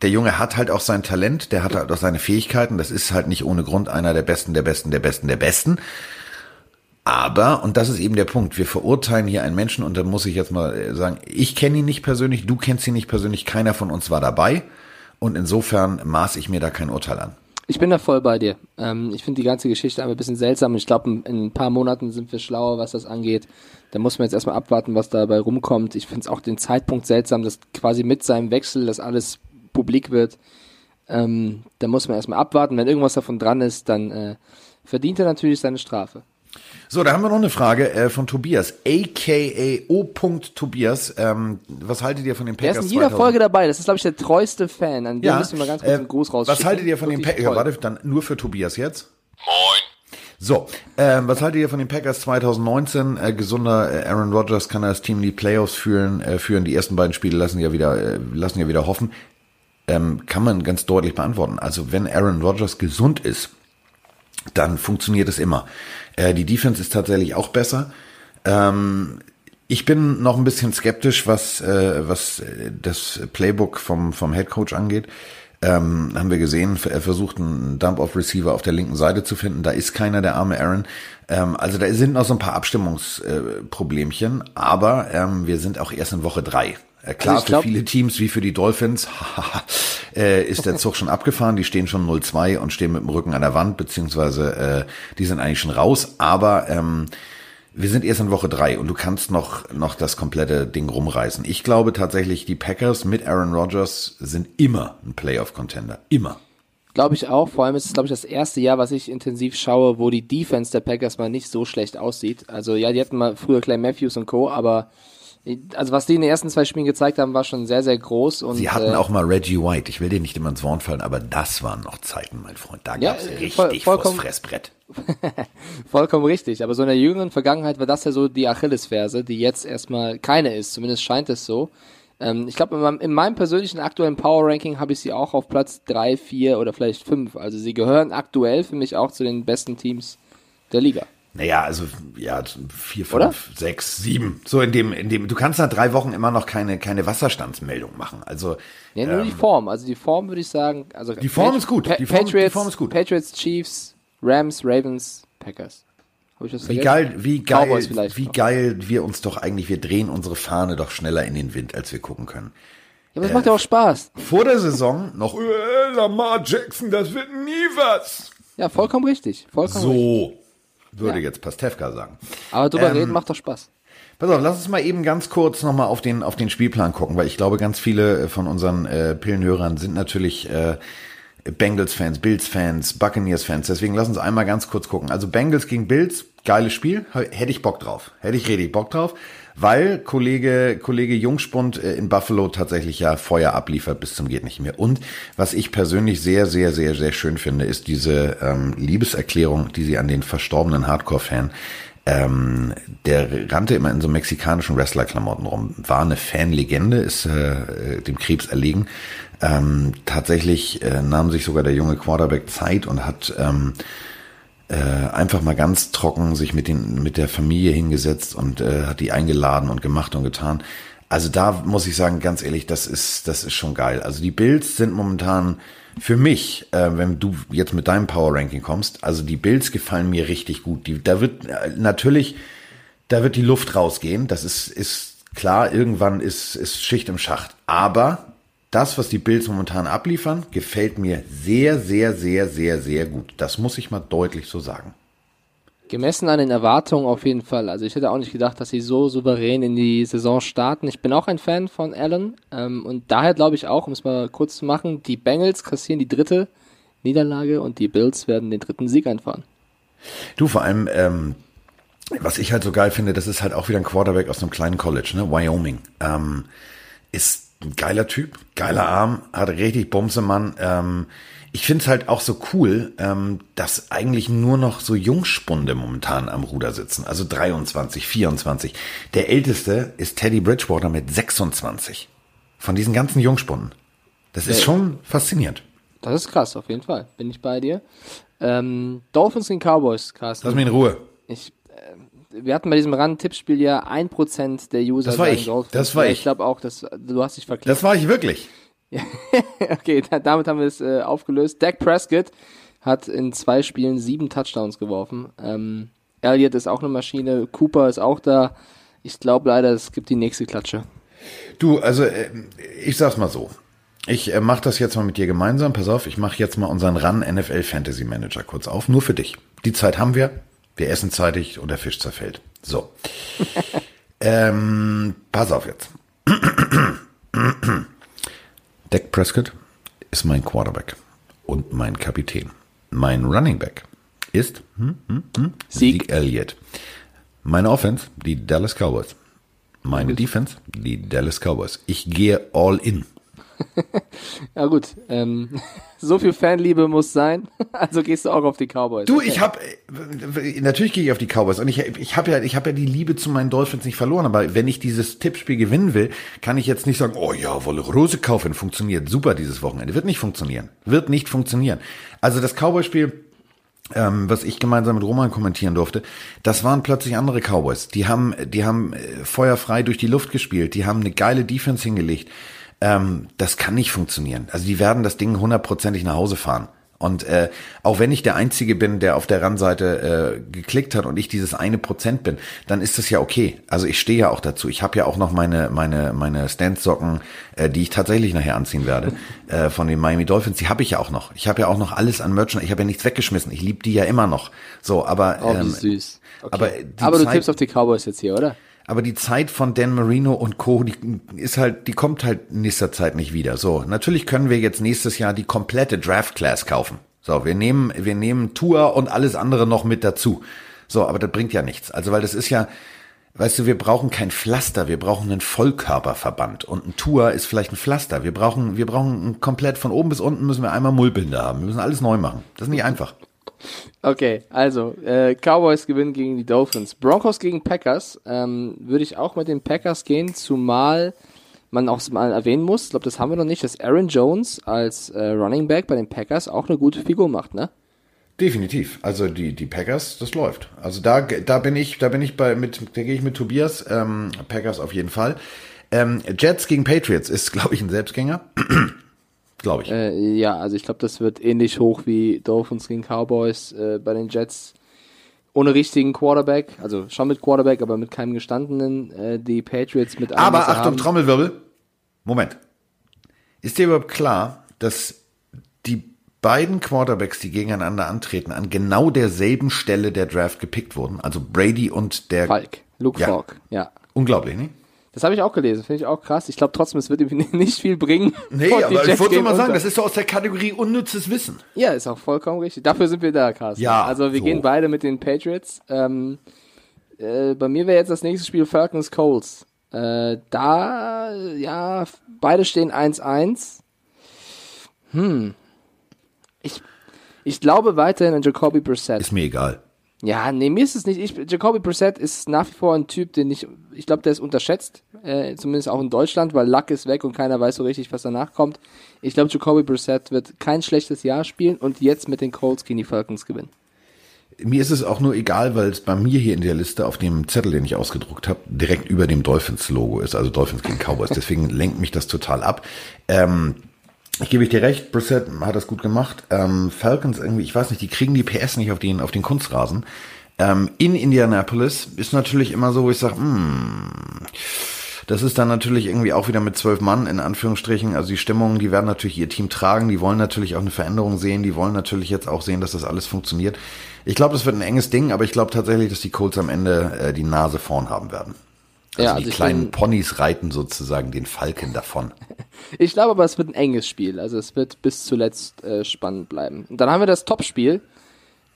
der Junge hat halt auch sein Talent, der hat halt auch seine Fähigkeiten. Das ist halt nicht ohne Grund einer der Besten, der Besten, der Besten, der Besten. Aber, und das ist eben der Punkt, wir verurteilen hier einen Menschen und da muss ich jetzt mal äh, sagen, ich kenne ihn nicht persönlich, du kennst ihn nicht persönlich, keiner von uns war dabei und insofern maß ich mir da kein Urteil an. Ich bin da voll bei dir. Ähm, ich finde die ganze Geschichte ein bisschen seltsam. Ich glaube, in, in, ein paar Monaten sind wir schlauer, was das angeht. Da muss man jetzt erstmal abwarten, was dabei rumkommt. Ich finde es auch den Zeitpunkt seltsam, dass quasi mit seinem Wechsel das alles publik wird. Ähm, da muss man erstmal abwarten. Wenn irgendwas davon dran ist, dann äh, verdient er natürlich seine Strafe. So, da haben wir noch eine Frage äh, von Tobias, aka O. Tobias. Ähm, was haltet ihr von den Packers? Der ist in jeder 2000? Folge dabei. Das ist, glaube ich, der treueste Fan. An dem ja, müssen wir ganz kurz äh, einen Gruß rausschicken. Was haltet ihr von Wirklich den Packers? Ja, warte, dann nur für Tobias jetzt. Moin. So, ähm, was haltet ihr von den Packers 2019? Äh, gesunder äh, Aaron Rodgers kann das Team in die Playoffs führen, äh, führen. Die ersten beiden Spiele lassen ja wieder, äh, lassen ja wieder hoffen. Ähm, kann man ganz deutlich beantworten. Also wenn Aaron Rodgers gesund ist, dann funktioniert es immer. Äh, die Defense ist tatsächlich auch besser. Ähm, ich bin noch ein bisschen skeptisch, was, äh, was das Playbook vom, vom Head Coach angeht. Ähm, haben wir gesehen, er versucht einen Dump-Off-Receiver auf der linken Seite zu finden. Da ist keiner, der arme Aaron. Ähm, also da sind noch so ein paar Abstimmungsproblemchen, äh, aber ähm, wir sind auch erst in Woche drei. Äh, klar, also glaub, für viele Teams wie für die Dolphins äh, ist der Zug schon abgefahren. Die stehen schon 0-2 und stehen mit dem Rücken an der Wand, beziehungsweise äh, die sind eigentlich schon raus. Aber ähm, wir sind erst in Woche drei und du kannst noch, noch das komplette Ding rumreißen. Ich glaube tatsächlich, die Packers mit Aaron Rodgers sind immer ein Playoff-Contender. Immer. Glaube ich auch. Vor allem ist es, glaube ich, das erste Jahr, was ich intensiv schaue, wo die Defense der Packers mal nicht so schlecht aussieht. Also ja, die hatten mal früher Clay Matthews und Co., aber also was die in den ersten zwei Spielen gezeigt haben, war schon sehr, sehr groß. Und, Sie hatten äh, auch mal Reggie White. Ich will dir nicht immer ins Wort fallen, aber das waren noch Zeiten, mein Freund. Da ja, gab's äh, richtig voll, vollkommen, Fressbrett. vollkommen richtig. Aber so in der jüngeren Vergangenheit war das ja so die Achillesferse, die jetzt erstmal keine ist. Zumindest scheint es so. Ähm, ich glaube, in, meinem, in meinem persönlichen aktuellen Power Ranking habe ich sie auch auf Platz drei, vier oder vielleicht fünf. Also sie gehören aktuell für mich auch zu den besten Teams der Liga. Naja, also ja, vier, fünf, Oder? sechs, sieben. So in dem, in dem, du kannst nach drei Wochen immer noch keine, keine Wasserstandsmeldung machen. Also Ja, nur ähm, die Form. Also die Form würde ich sagen. Also die Form Pat ist gut. Die Form, Patriots, die Form ist gut. Patriots, Chiefs, Rams, Ravens, Packers. Hab ich das wie geil, wie geil, wie noch. geil wir uns doch eigentlich, wir drehen unsere Fahne doch schneller in den Wind, als wir gucken können. Ja, aber es äh, macht ja auch Spaß. Vor der Saison noch, äh, Lamar Jackson, das wird nie was. Ja, vollkommen richtig. Vollkommen so. Richtig würde ja. jetzt Pastewka sagen. Aber drüber ähm, reden macht doch Spaß. Pass auf, lass uns mal eben ganz kurz nochmal auf den, auf den Spielplan gucken, weil ich glaube, ganz viele von unseren äh, Pillenhörern sind natürlich äh, Bengals-Fans, Bills-Fans, Buccaneers-Fans. Deswegen lass uns einmal ganz kurz gucken. Also Bengals gegen Bills, geiles Spiel. Hätte ich Bock drauf. Hätte ich richtig Bock drauf weil Kollege, Kollege Jungspund äh, in Buffalo tatsächlich ja Feuer abliefert bis zum geht nicht mehr. Und was ich persönlich sehr, sehr, sehr, sehr schön finde, ist diese ähm, Liebeserklärung, die sie an den verstorbenen Hardcore-Fan ähm, der rannte immer in so mexikanischen Wrestler-Klamotten rum, war eine Fanlegende, ist äh, dem Krebs erlegen. Ähm, tatsächlich äh, nahm sich sogar der junge Quarterback Zeit und hat ähm, äh, einfach mal ganz trocken sich mit, den, mit der Familie hingesetzt und äh, hat die eingeladen und gemacht und getan. Also da muss ich sagen, ganz ehrlich, das ist, das ist schon geil. Also die Bills sind momentan für mich, äh, wenn du jetzt mit deinem Power Ranking kommst, also die Bills gefallen mir richtig gut. Die, da wird äh, natürlich, da wird die Luft rausgehen. Das ist, ist klar. Irgendwann ist, ist Schicht im Schacht. Aber das, was die Bills momentan abliefern, gefällt mir sehr, sehr, sehr, sehr, sehr gut. Das muss ich mal deutlich so sagen. Gemessen an den Erwartungen auf jeden Fall. Also ich hätte auch nicht gedacht, dass sie so souverän in die Saison starten. Ich bin auch ein Fan von Allen ähm, und daher glaube ich auch, um es mal kurz zu machen, die Bengals kassieren die dritte Niederlage und die Bills werden den dritten Sieg einfahren. Du, vor allem, ähm, was ich halt so geil finde, das ist halt auch wieder ein Quarterback aus einem kleinen College, ne? Wyoming. Ähm, ist ein geiler Typ, geiler Arm, hat richtig Bumsemann. Ähm, ich finde es halt auch so cool, ähm, dass eigentlich nur noch so Jungspunde momentan am Ruder sitzen. Also 23, 24. Der älteste ist Teddy Bridgewater mit 26. Von diesen ganzen Jungspunden. Das ist schon faszinierend. Das ist krass, auf jeden Fall. Bin ich bei dir. Ähm, Dolphins gegen Cowboys, Carsten. Lass mich in Ruhe. Ich, wir hatten bei diesem Run-Tippspiel ja 1% der User. Das war ich. Dolphins. Das war ja, ich. Ich glaube auch, dass, du hast dich verklickt. Das war ich wirklich. okay, da, damit haben wir es äh, aufgelöst. Dak Prescott hat in zwei Spielen sieben Touchdowns geworfen. Ähm, Elliott ist auch eine Maschine, Cooper ist auch da. Ich glaube leider, es gibt die nächste Klatsche. Du, also äh, ich sag's mal so. Ich äh, mache das jetzt mal mit dir gemeinsam. Pass auf, ich mache jetzt mal unseren Run NFL Fantasy Manager kurz auf. Nur für dich. Die Zeit haben wir. Wir essen zeitig und der Fisch zerfällt. So. ähm, pass auf jetzt. Dak Prescott ist mein Quarterback und mein Kapitän. Mein Running Back ist hm, hm, hm, Sieg. Elliott. Meine Offense, die Dallas Cowboys. Meine Defense, die Dallas Cowboys. Ich gehe all in. Ja gut, ähm, so viel Fanliebe muss sein. Also gehst du auch auf die Cowboys. Du, Okay. ich habe natürlich gehe ich auf die Cowboys und ich ich habe ja ich habe ja die Liebe zu meinen Dolphins nicht verloren, aber wenn ich dieses Tippspiel gewinnen will, kann ich jetzt nicht sagen, oh ja, wolle Rose kaufen, funktioniert super dieses Wochenende, wird nicht funktionieren, wird nicht funktionieren. Also das Cowboy-Spiel ähm, was ich gemeinsam mit Roman kommentieren durfte, das waren plötzlich andere Cowboys. Die haben, die haben äh, feuerfrei durch die Luft gespielt, die haben eine geile Defense hingelegt. Ähm, das kann nicht funktionieren. Also die werden das Ding hundertprozentig nach Hause fahren. Und äh, auch wenn ich der Einzige bin, der auf der Randseite äh, geklickt hat und ich dieses eine Prozent bin, dann ist das ja okay. Also ich stehe ja auch dazu. Ich habe ja auch noch meine meine meine Stance-Socken, äh, die ich tatsächlich nachher anziehen werde äh, von den Miami Dolphins. Die habe ich ja auch noch. Ich habe ja auch noch alles an Merchandise. Ich habe ja nichts weggeschmissen. Ich liebe die ja immer noch. So, aber Oh, ähm, süß. Okay. aber Aber, du Zeit- tippst auf die Cowboys jetzt hier, oder? Aber die Zeit von Dan Marino und Co., die ist halt, die kommt halt in nächster Zeit nicht wieder. So, natürlich können wir jetzt nächstes Jahr die komplette Draft Class kaufen. So, wir nehmen, wir nehmen Tour und alles andere noch mit dazu. So, aber das bringt ja nichts. Also, weil das ist ja, weißt du, wir brauchen kein Pflaster, wir brauchen einen Vollkörperverband. Und ein Tour ist vielleicht ein Pflaster. Wir brauchen, wir brauchen komplett von oben bis unten müssen wir einmal Mullbinde haben. Wir müssen alles neu machen. Das ist nicht einfach. Okay, also äh, Cowboys gewinnen gegen die Dolphins. Broncos gegen Packers. Ähm, Würde ich auch mit den Packers gehen, zumal man auch mal erwähnen muss, ich glaube, das haben wir noch nicht, dass Aaron Jones als äh, Running Back bei den Packers auch eine gute Figur macht, ne? Definitiv. Also die, die Packers, das läuft. Also da, da bin ich, da bin ich bei, mit, da gehe ich mit Tobias, ähm, Packers auf jeden Fall. Ähm, Jets gegen Patriots ist, glaube ich, ein Selbstgänger. Glaube ich. Äh, ja, also ich glaube, das wird ähnlich hoch wie Dolphins gegen Cowboys äh, bei den Jets. Ohne richtigen Quarterback, also schon mit Quarterback, aber mit keinem gestandenen. Äh, die Patriots mit allem, Aber Achtung, haben. Trommelwirbel. Moment. Ist dir überhaupt klar, dass die beiden Quarterbacks, die gegeneinander antreten, an genau derselben Stelle der Draft gepickt wurden? Also Brady und der Falk, Luke Ja. Falk, ja. Unglaublich, ne? Das habe ich auch gelesen, finde ich auch krass. Ich glaube trotzdem, es wird ihm nicht viel bringen. Nee, aber ich wollte mal sagen, das ist so aus der Kategorie unnützes Wissen. Ja, ist auch vollkommen richtig. Dafür sind wir da, Carsten. Ja, Also wir so. gehen beide mit den Patriots. Ähm, äh, bei mir wäre jetzt das nächste Spiel Falcons Colts. Äh, da, ja, beide stehen 1-1. Hm. Ich, ich glaube weiterhin an Jacoby Brissett. Ist mir egal. Ja, nee, mir ist es nicht. Ich, Jacoby Brissett ist nach wie vor ein Typ, den ich, ich glaube, der ist unterschätzt, äh, zumindest auch in Deutschland, weil Luck ist weg und keiner weiß so richtig, was danach kommt. Ich glaube, Jacoby Brissett wird kein schlechtes Jahr spielen und jetzt mit den Colts gegen die Falcons gewinnen. Mir ist es auch nur egal, weil es bei mir hier in der Liste auf dem Zettel, den ich ausgedruckt habe, direkt über dem Dolphins-Logo ist, also Dolphins gegen Cowboys. Deswegen lenkt mich das total ab. Ähm, ich gebe ich dir recht, Brissett hat das gut gemacht. Ähm, Falcons irgendwie, ich weiß nicht, die kriegen die PS nicht auf den, auf den Kunstrasen. Ähm, in Indianapolis ist natürlich immer so, wo ich sage, hm, das ist dann natürlich irgendwie auch wieder mit zwölf Mann in Anführungsstrichen. Also die Stimmung, die werden natürlich ihr Team tragen, die wollen natürlich auch eine Veränderung sehen, die wollen natürlich jetzt auch sehen, dass das alles funktioniert. Ich glaube, das wird ein enges Ding, aber ich glaube tatsächlich, dass die Colts am Ende äh, die Nase vorn haben werden. Also, ja, also die kleinen Ponys reiten sozusagen den Falken davon. ich glaube aber, es wird ein enges Spiel. Also es wird bis zuletzt äh, spannend bleiben. Und dann haben wir das Topspiel,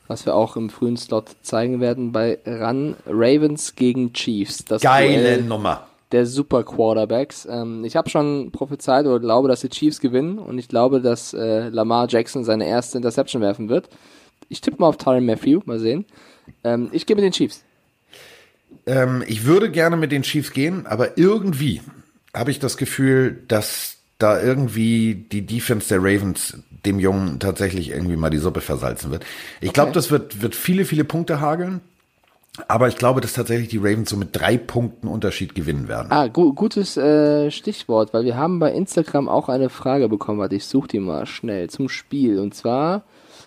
was wir auch im frühen Slot zeigen werden bei Run Ravens gegen Chiefs. Das Geile Duell Nummer. Der Super Quarterbacks. Ähm, ich habe schon prophezeit oder glaube, dass die Chiefs gewinnen und ich glaube, dass äh, Lamar Jackson seine erste Interception werfen wird. Ich tippe mal auf Tyron Matthew, mal sehen. Ähm, ich gebe den Chiefs. Ähm, ich würde gerne mit den Chiefs gehen, aber irgendwie habe ich das Gefühl, dass da irgendwie die Defense der Ravens dem Jungen tatsächlich irgendwie mal die Suppe versalzen wird. Ich okay. glaube, das wird, wird viele, viele Punkte hageln. Aber ich glaube, dass tatsächlich die Ravens so mit drei Punkten Unterschied gewinnen werden. Ah, gu gutes äh, Stichwort, weil wir haben bei Instagram auch eine Frage bekommen, warte, ich suche die mal schnell zum Spiel. Und zwar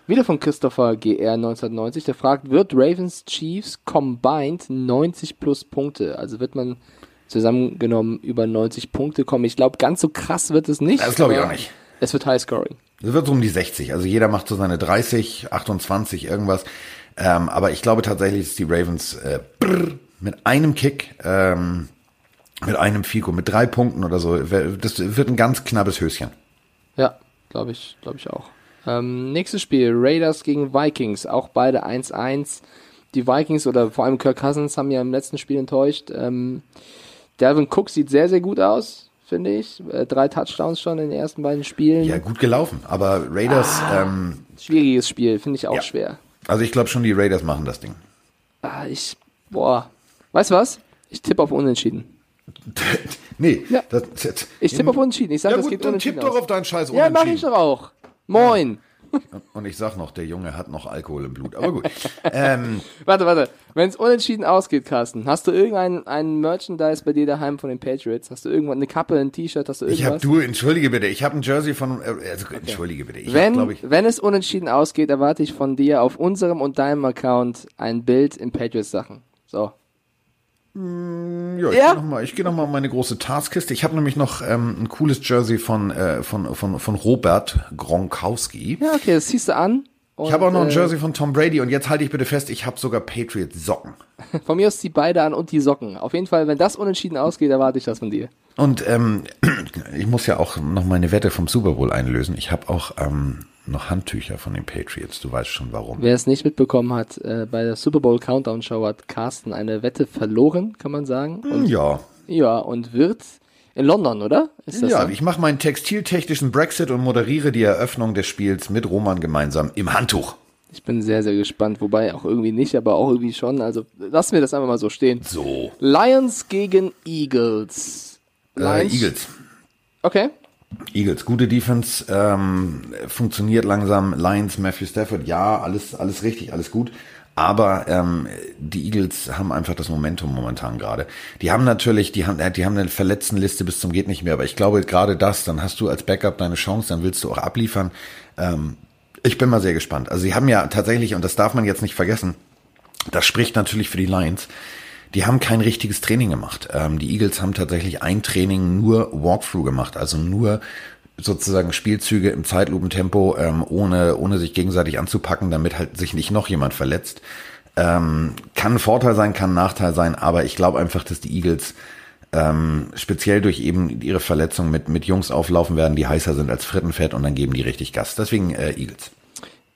wieder von Christopher GR 1990, der fragt, wird Ravens Chiefs combined 90 plus Punkte? Also wird man zusammengenommen über 90 Punkte kommen? Ich glaube, ganz so krass wird es nicht. Das glaube ich auch nicht. Es wird High Scoring. Es wird so um die 60. Also jeder macht so seine 30, 28, irgendwas. Ähm, aber ich glaube tatsächlich, dass die Ravens äh, brr, mit einem Kick, ähm, mit einem Fico, mit drei Punkten oder so, das wird ein ganz knappes Höschen. Ja, glaube ich, glaube ich auch. Ähm, nächstes Spiel, Raiders gegen Vikings, auch beide 1-1. Die Vikings oder vor allem Kirk Cousins haben ja im letzten Spiel enttäuscht. Ähm, Dalvin Cook sieht sehr, sehr gut aus, finde ich. Äh, drei Touchdowns schon in den ersten beiden Spielen. Ja, gut gelaufen, aber Raiders. Ah, ähm, schwieriges Spiel, finde ich auch ja. schwer. Also ich glaube schon, die Raiders machen das Ding. Ah, ich, boah. Weißt du was? Ich tippe auf Unentschieden. nee, ja. das, das, ich tippe auf Unentschieden. Ich sage, ja, das gut, geht dann unentschieden. Tipp doch auf deinen Scheiß Unentschieden. Ja, mach ich doch auch. Moin. Und ich sag noch, der Junge hat noch Alkohol im Blut. Aber gut. ähm, warte, warte. Wenn es unentschieden ausgeht, Carsten, hast du irgendein ein Merchandise bei dir daheim von den Patriots? Hast du irgendwann eine Kappe, ein T-Shirt? Hast du irgendwas? Ich habe du, entschuldige bitte, ich habe ein Jersey von, äh, also okay. entschuldige bitte. Ich wenn, hab, ich, wenn es unentschieden ausgeht, erwarte ich von dir auf unserem und deinem Account ein Bild in Patriots Sachen. So. Hm, ja, ich ja? gehe nochmal geh noch mal meine große Taskkiste. Ich habe nämlich noch ähm, ein cooles Jersey von, äh, von, von, von Robert Gronkowski. Ja, okay, das ziehst du an. ich habe auch noch ein äh, Jersey von Tom Brady und jetzt halte ich bitte fest, ich habe sogar Patriots Socken. Von mir aus die beide an und die Socken. Auf jeden Fall, wenn das unentschieden ausgeht, erwarte ich das von dir. Und ähm, ich muss ja auch noch meine Wette vom Super Bowl einlösen. Ich habe auch ähm, noch Handtücher von den Patriots. Du weißt schon warum. Wer es nicht mitbekommen hat, äh, bei der Super Bowl Countdown Show hat Carsten eine Wette verloren, kann man sagen. Und, ja. Ja, und wird in London, oder? ja, so? ich mache meinen textiltechnischen Brexit und moderiere die Eröffnung des Spiels mit Roman gemeinsam im Handtuch. Ich bin sehr, sehr gespannt, wobei auch irgendwie nicht, aber auch irgendwie schon. Also lassen wir das einfach mal so stehen. So. Lions gegen Eagles. Äh, Lions. Äh, Eagles. Okay. Eagles, gute Defense, ähm, funktioniert langsam. Lions, Matthew Stafford, ja, alles, alles richtig, alles gut. Aber ähm, die Eagles haben einfach das Momentum momentan gerade. Die haben natürlich, die haben, die haben eine Verletztenliste bis zum geht nicht mehr. Aber ich glaube gerade das, dann hast du als Backup deine Chance, dann willst du auch abliefern. Ähm, ich bin mal sehr gespannt. Also sie haben ja tatsächlich, und das darf man jetzt nicht vergessen, das spricht natürlich für die Lions die haben kein richtiges Training gemacht. Ähm, die Eagles haben tatsächlich ein Training nur Walkthrough gemacht, also nur sozusagen Spielzüge im Zeitlupentempo, ähm, ohne, ohne sich gegenseitig anzupacken, damit halt sich nicht noch jemand verletzt. Ähm, kann ein Vorteil sein, kann ein Nachteil sein, aber ich glaube einfach, dass die Eagles ähm, speziell durch eben ihre Verletzung mit, mit Jungs auflaufen werden, die heißer sind als Frittenfett und dann geben die richtig Gas. Deswegen äh, Eagles.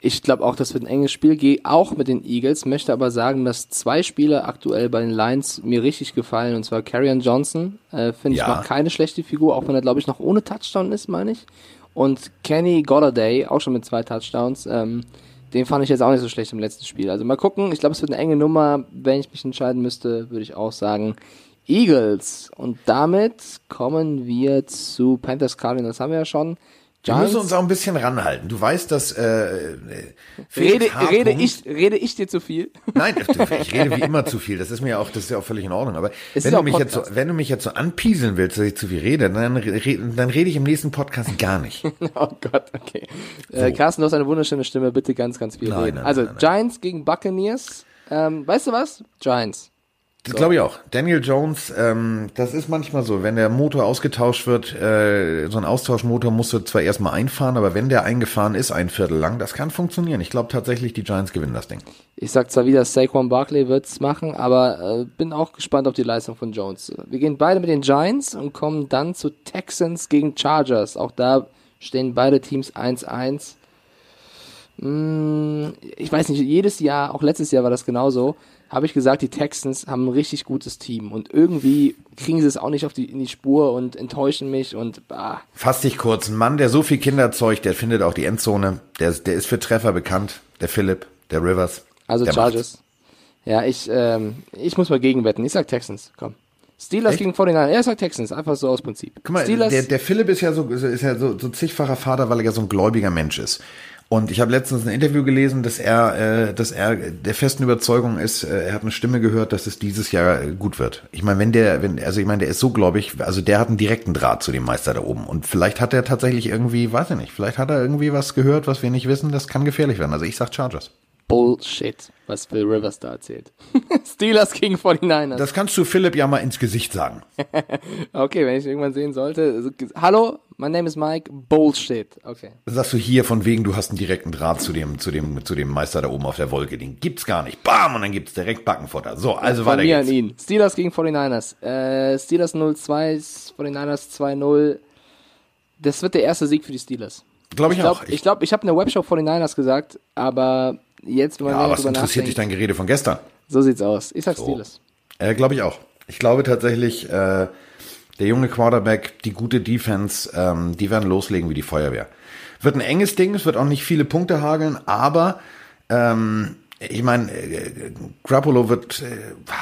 Ich glaube auch, das wird ein enges Spiel. Gehe auch mit den Eagles, möchte aber sagen, dass zwei Spieler aktuell bei den Lions mir richtig gefallen. Und zwar Carrion Johnson, äh, finde ja. ich, macht keine schlechte Figur, auch wenn er, glaube ich, noch ohne Touchdown ist, meine ich. Und Kenny Golladay, auch schon mit zwei Touchdowns. Ähm, den fand ich jetzt auch nicht so schlecht im letzten Spiel. Also mal gucken. Ich glaube, es wird eine enge Nummer. Wenn ich mich entscheiden müsste, würde ich auch sagen Eagles. Und damit kommen wir zu Panthers Cardinals. Haben wir ja schon. Wir müssen uns auch ein bisschen ranhalten. Du weißt, dass äh, rede, rede, ich, rede ich dir zu viel? Nein, ich rede wie immer zu viel. Das ist mir auch, das ist ja auch völlig in Ordnung. Aber wenn du, mich jetzt so, wenn du mich jetzt so anpieseln willst, dass ich zu viel rede, dann, dann rede ich im nächsten Podcast gar nicht. oh Gott, okay. Äh, Carsten, du hast eine wunderschöne Stimme. Bitte ganz, ganz viel nein, reden. Nein, also nein, Giants gegen Buccaneers. Ähm, weißt du was? Giants. Das glaube ich auch. Daniel Jones, ähm, das ist manchmal so, wenn der Motor ausgetauscht wird, äh, so ein Austauschmotor musst du zwar erstmal einfahren, aber wenn der eingefahren ist, ein Viertel lang, das kann funktionieren. Ich glaube tatsächlich, die Giants gewinnen das Ding. Ich sag zwar wieder, Saquon Barkley wird's machen, aber äh, bin auch gespannt auf die Leistung von Jones. Wir gehen beide mit den Giants und kommen dann zu Texans gegen Chargers. Auch da stehen beide Teams 1-1. Hm, ich weiß nicht, jedes Jahr, auch letztes Jahr war das genauso habe ich gesagt, die Texans haben ein richtig gutes Team und irgendwie kriegen sie es auch nicht auf die, in die Spur und enttäuschen mich und bah. Fass dich kurz, ein Mann, der so viel Kinder zeugt, der findet auch die Endzone, der, der ist für Treffer bekannt, der Philipp, der Rivers. Also Chargers. Macht's. Ja, ich, ähm, ich muss mal gegenwetten. Ich sag Texans, komm. Steelers Echt? gegen 49 Er sagt Texans, einfach so aus Prinzip. Guck mal, Steelers, der, der Philipp ist ja so, ist ja so, so zigfacher Vater, weil er ja so ein gläubiger Mensch ist. Und ich habe letztens ein Interview gelesen, dass er, äh, dass er der festen Überzeugung ist, äh, er hat eine Stimme gehört, dass es dieses Jahr äh, gut wird. Ich meine, wenn der, wenn, also ich meine, der ist so gläubig, also der hat einen direkten Draht zu dem Meister da oben. Und vielleicht hat er tatsächlich irgendwie, weiß ich nicht, vielleicht hat er irgendwie was gehört, was wir nicht wissen, das kann gefährlich werden. Also ich sag Chargers. Bullshit, was Phil Rivers da erzählt. Steelers gegen 49ers. Das kannst du Philipp ja mal ins Gesicht sagen. okay, wenn ich irgendwann sehen sollte. Hallo, my name is Mike. Bullshit. Okay. Sagst du hier von wegen, du hast einen direkten Draht zu dem, zu dem, zu dem Meister da oben auf der Wolke. Den gibt's gar nicht. Bam! Und dann gibt's direkt Backenfutter. So, also Von weiter mir geht's. an ihn. Steelers gegen 49ers. Äh, Steelers 0-2, 49ers 2-0. Das wird der erste Sieg für die Steelers. Glaube ich, ich glaub, auch. Ich glaube, ich habe in der Webshow 49ers gesagt, aber jetzt, man Ja, was interessiert dich dein Gerede von gestern? So sieht's aus. Ich sag so. Steelers. Äh, glaube ich auch. Ich glaube tatsächlich, äh, der junge Quarterback, die gute Defense, ähm, die werden loslegen wie die Feuerwehr. Wird ein enges Ding, es wird auch nicht viele Punkte hageln, aber ähm, ich meine, äh, Grappolo wird, äh,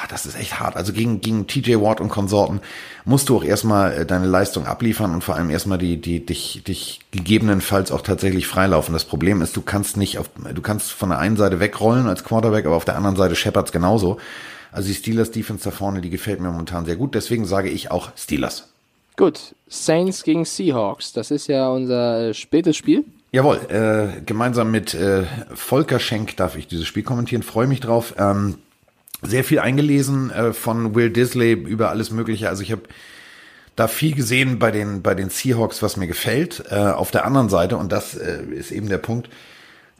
das ist echt hart. Also gegen, gegen TJ Watt und Konsorten musst du auch erstmal äh, deine Leistung abliefern und vor allem erstmal die, die, dich, dich gegebenenfalls auch tatsächlich freilaufen. Das Problem ist, du kannst nicht auf, du kannst von der einen Seite wegrollen als Quarterback, aber auf der anderen Seite Shepherds genauso. Also die Steelers Defense da vorne, die gefällt mir momentan sehr gut. Deswegen sage ich auch Steelers. Gut, Saints gegen Seahawks. Das ist ja unser spätes Spiel. Jawohl, äh, gemeinsam mit äh, Volker Schenk darf ich dieses Spiel kommentieren, freue mich drauf. Ähm, sehr viel eingelesen äh, von Will Disley über alles Mögliche. Also ich habe da viel gesehen bei den, bei den Seahawks, was mir gefällt. Äh, auf der anderen Seite, und das äh, ist eben der Punkt,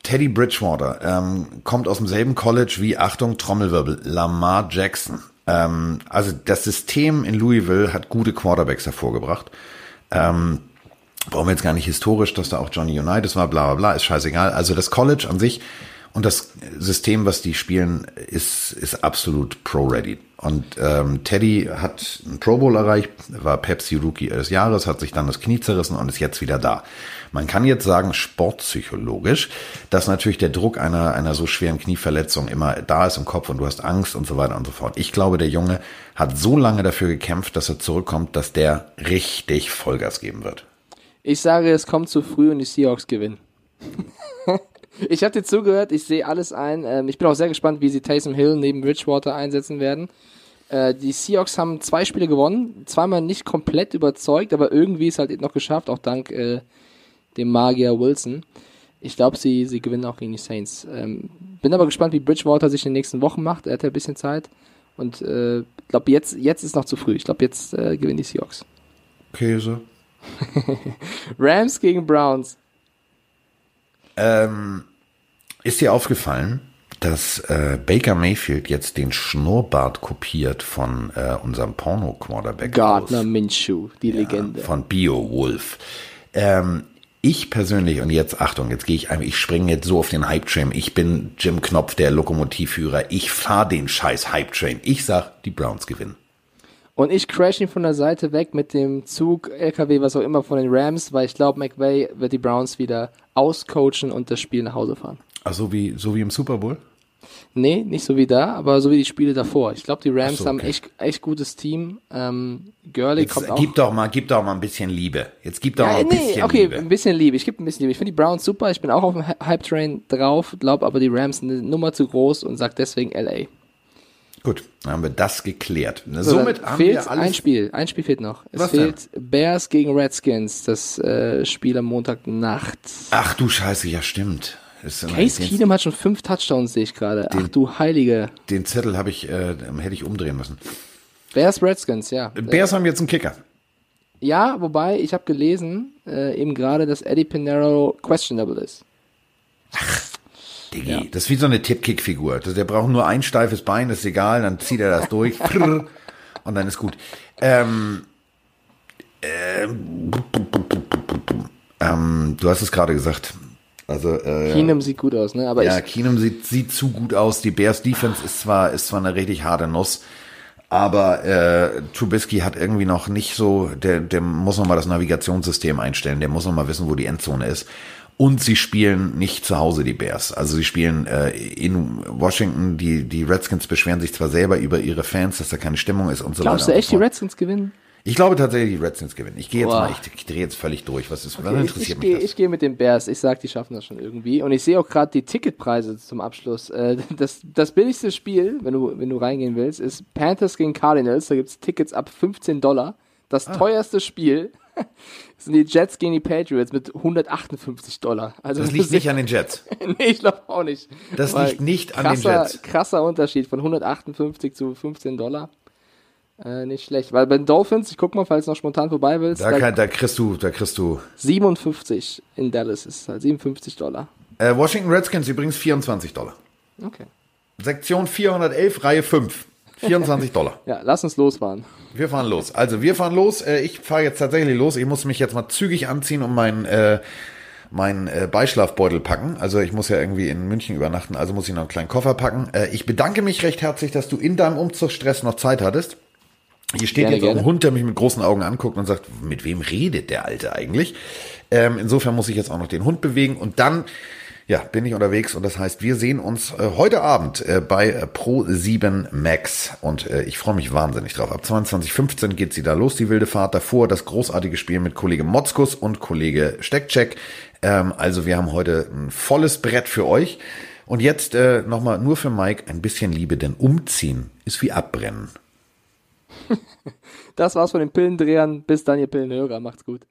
Teddy Bridgewater ähm, kommt aus demselben College wie, Achtung, Trommelwirbel, Lamar Jackson. Ähm, also das System in Louisville hat gute Quarterbacks hervorgebracht. Ähm, wir jetzt gar nicht historisch, dass da auch Johnny Unitas war, bla bla bla, ist scheißegal. Also das College an sich und das System, was die spielen, ist, ist absolut pro-ready. Und ähm, Teddy hat einen Pro Bowl erreicht, war Pepsi Rookie des Jahres, hat sich dann das Knie zerrissen und ist jetzt wieder da. Man kann jetzt sagen, sportpsychologisch, dass natürlich der Druck einer, einer so schweren Knieverletzung immer da ist im Kopf und du hast Angst und so weiter und so fort. Ich glaube, der Junge hat so lange dafür gekämpft, dass er zurückkommt, dass der richtig Vollgas geben wird. Ich sage, es kommt zu früh und die Seahawks gewinnen. ich habe dir zugehört, ich sehe alles ein. Ähm, ich bin auch sehr gespannt, wie sie Taysom Hill neben Bridgewater einsetzen werden. Äh, die Seahawks haben zwei Spiele gewonnen, zweimal nicht komplett überzeugt, aber irgendwie ist halt noch geschafft, auch dank äh, dem Magier Wilson. Ich glaube, sie, sie gewinnen auch gegen die Saints. Ähm, bin aber gespannt, wie Bridgewater sich in den nächsten Wochen macht. Er hat ja ein bisschen Zeit. Und äh, glaube, jetzt, jetzt ist noch zu früh. Ich glaube, jetzt äh, gewinnen die Seahawks. Käse. Rams gegen Browns. Ähm, ist dir aufgefallen, dass äh, Baker Mayfield jetzt den Schnurrbart kopiert von äh, unserem Porno-Quarterback? Gardner Minshew, die ja, Legende. Von Bio-Wolf. Ähm, ich persönlich, und jetzt Achtung, jetzt gehe ich einfach, ich springe jetzt so auf den Hype-Train. Ich bin Jim Knopf, der Lokomotivführer. Ich fahre den scheiß Hype-Train. Ich sag, die Browns gewinnen. Und ich crash ihn von der Seite weg mit dem Zug, LKW, was auch immer von den Rams, weil ich glaube, McVay wird die Browns wieder auscoachen und das Spiel nach Hause fahren. Ach, so wie, so wie im Super Bowl? Nee, nicht so wie da, aber so wie die Spiele davor. Ich glaube, die Rams so, haben okay. echt, echt gutes Team. Ähm, Gurley Jetzt kommt auch. gib doch mal, gib doch mal ein bisschen Liebe. Jetzt gib doch mal ja, ein nee, bisschen okay, Liebe. ein bisschen Liebe. Ich gebe ein bisschen Liebe. Ich finde die Browns super. Ich bin auch auf dem Hy- Hype-Train drauf, glaube aber die Rams sind eine Nummer zu groß und sag deswegen LA. Gut, dann haben wir das geklärt. So, Somit haben fehlt wir alles. ein Spiel. Ein Spiel fehlt noch. Es Was fehlt Bears gegen Redskins, das äh, Spiel am Montagnacht. Ach du Scheiße, ja stimmt. Case Keenum hat schon fünf Touchdowns, sehe ich gerade. Ach du Heilige. den Zettel habe ich, äh, hätte ich umdrehen müssen. Bears Redskins, ja. Bears haben jetzt einen Kicker. Ja, wobei ich habe gelesen, äh, eben gerade, dass Eddie Pinero questionable ist. Diggi, das ist wie so eine Tippkick-Figur. Das- Der braucht nur ein steifes Bein, ist egal, dann zieht er das durch und dann ist gut. Ähm, ähm, ähm, du hast es gerade gesagt. Also, äh, Keenum sieht gut aus, ne? Aber ja, Keenum sieht, sieht zu gut aus. Die Bears Defense ist zwar, ist zwar eine richtig harte Nuss, aber äh, Trubisky hat irgendwie noch nicht so, der, der muss noch mal das Navigationssystem einstellen, der muss noch mal wissen, wo die Endzone ist. Und sie spielen nicht zu Hause, die Bears. Also sie spielen äh, in Washington, die, die Redskins beschweren sich zwar selber über ihre Fans, dass da keine Stimmung ist und so glaubst du weiter. und echt, so die. Redskins gewinnen? Ich glaube tatsächlich, die Redskins gewinnen. Ich gehe jetzt Boah. mal, ich, ich drehe jetzt völlig durch. Was ist, Okay, ich interessiert ich mich gehe das? ich geh mit den Bears. Ich sag, die schaffen das schon irgendwie. Und ich sehe auch gerade die Ticketpreise zum Abschluss. Äh, Das, das billigste Spiel, wenn du, wenn du reingehen willst, ist Panthers gegen Cardinals. Da gibt's Tickets ab 15 Dollar. Das Ah. teuerste Spiel sind die Jets gegen die Patriots mit 158 Dollar. Also Das liegt nicht an den Jets. nee, ich glaube auch nicht. Das Weil liegt nicht an den krasser, Jets. Krasser Unterschied von 158 zu 15 Dollar. Äh, nicht schlecht. Weil bei den Dolphins, ich guck mal, falls du noch spontan vorbei willst, Da, da kann, da kriegst du, da kriegst du 57 in Dallas ist halt 57 Dollar. Äh, Washington Redskins übrigens 24 Dollar. Okay. Sektion 411, Reihe 5. 24 Dollar. Ja, lass uns losfahren. Wir fahren los. Also wir fahren los. Äh, ich fahre jetzt tatsächlich los. Ich muss mich jetzt mal zügig anziehen und meinen äh, meinen äh, Beischlafbeutel packen. Also ich muss ja irgendwie in München übernachten, also muss ich noch einen kleinen Koffer packen. Äh, ich bedanke mich recht herzlich, dass du in deinem Umzugsstress noch Zeit hattest. Hier steht Gerne, jetzt auch ein gerne. Hund, der mich mit großen Augen anguckt und sagt, mit wem redet der Alte eigentlich? Ähm, insofern muss ich jetzt auch noch den Hund bewegen und dann ja, bin ich unterwegs und das heißt, wir sehen uns äh, heute Abend äh, bei äh, Pro 7 Max und äh, ich freue mich wahnsinnig drauf. Ab 22.15 geht sie da los, die wilde Fahrt. Davor das großartige Spiel mit Kollege Motzkus und Kollege Steckcheck. Ähm, also wir haben heute ein volles Brett für euch. Und jetzt äh, nochmal nur für Mike ein bisschen Liebe, denn umziehen ist wie abbrennen. Das war's von den Pillendrehern. Bis dann, ihr Pillenhörer. Macht's gut.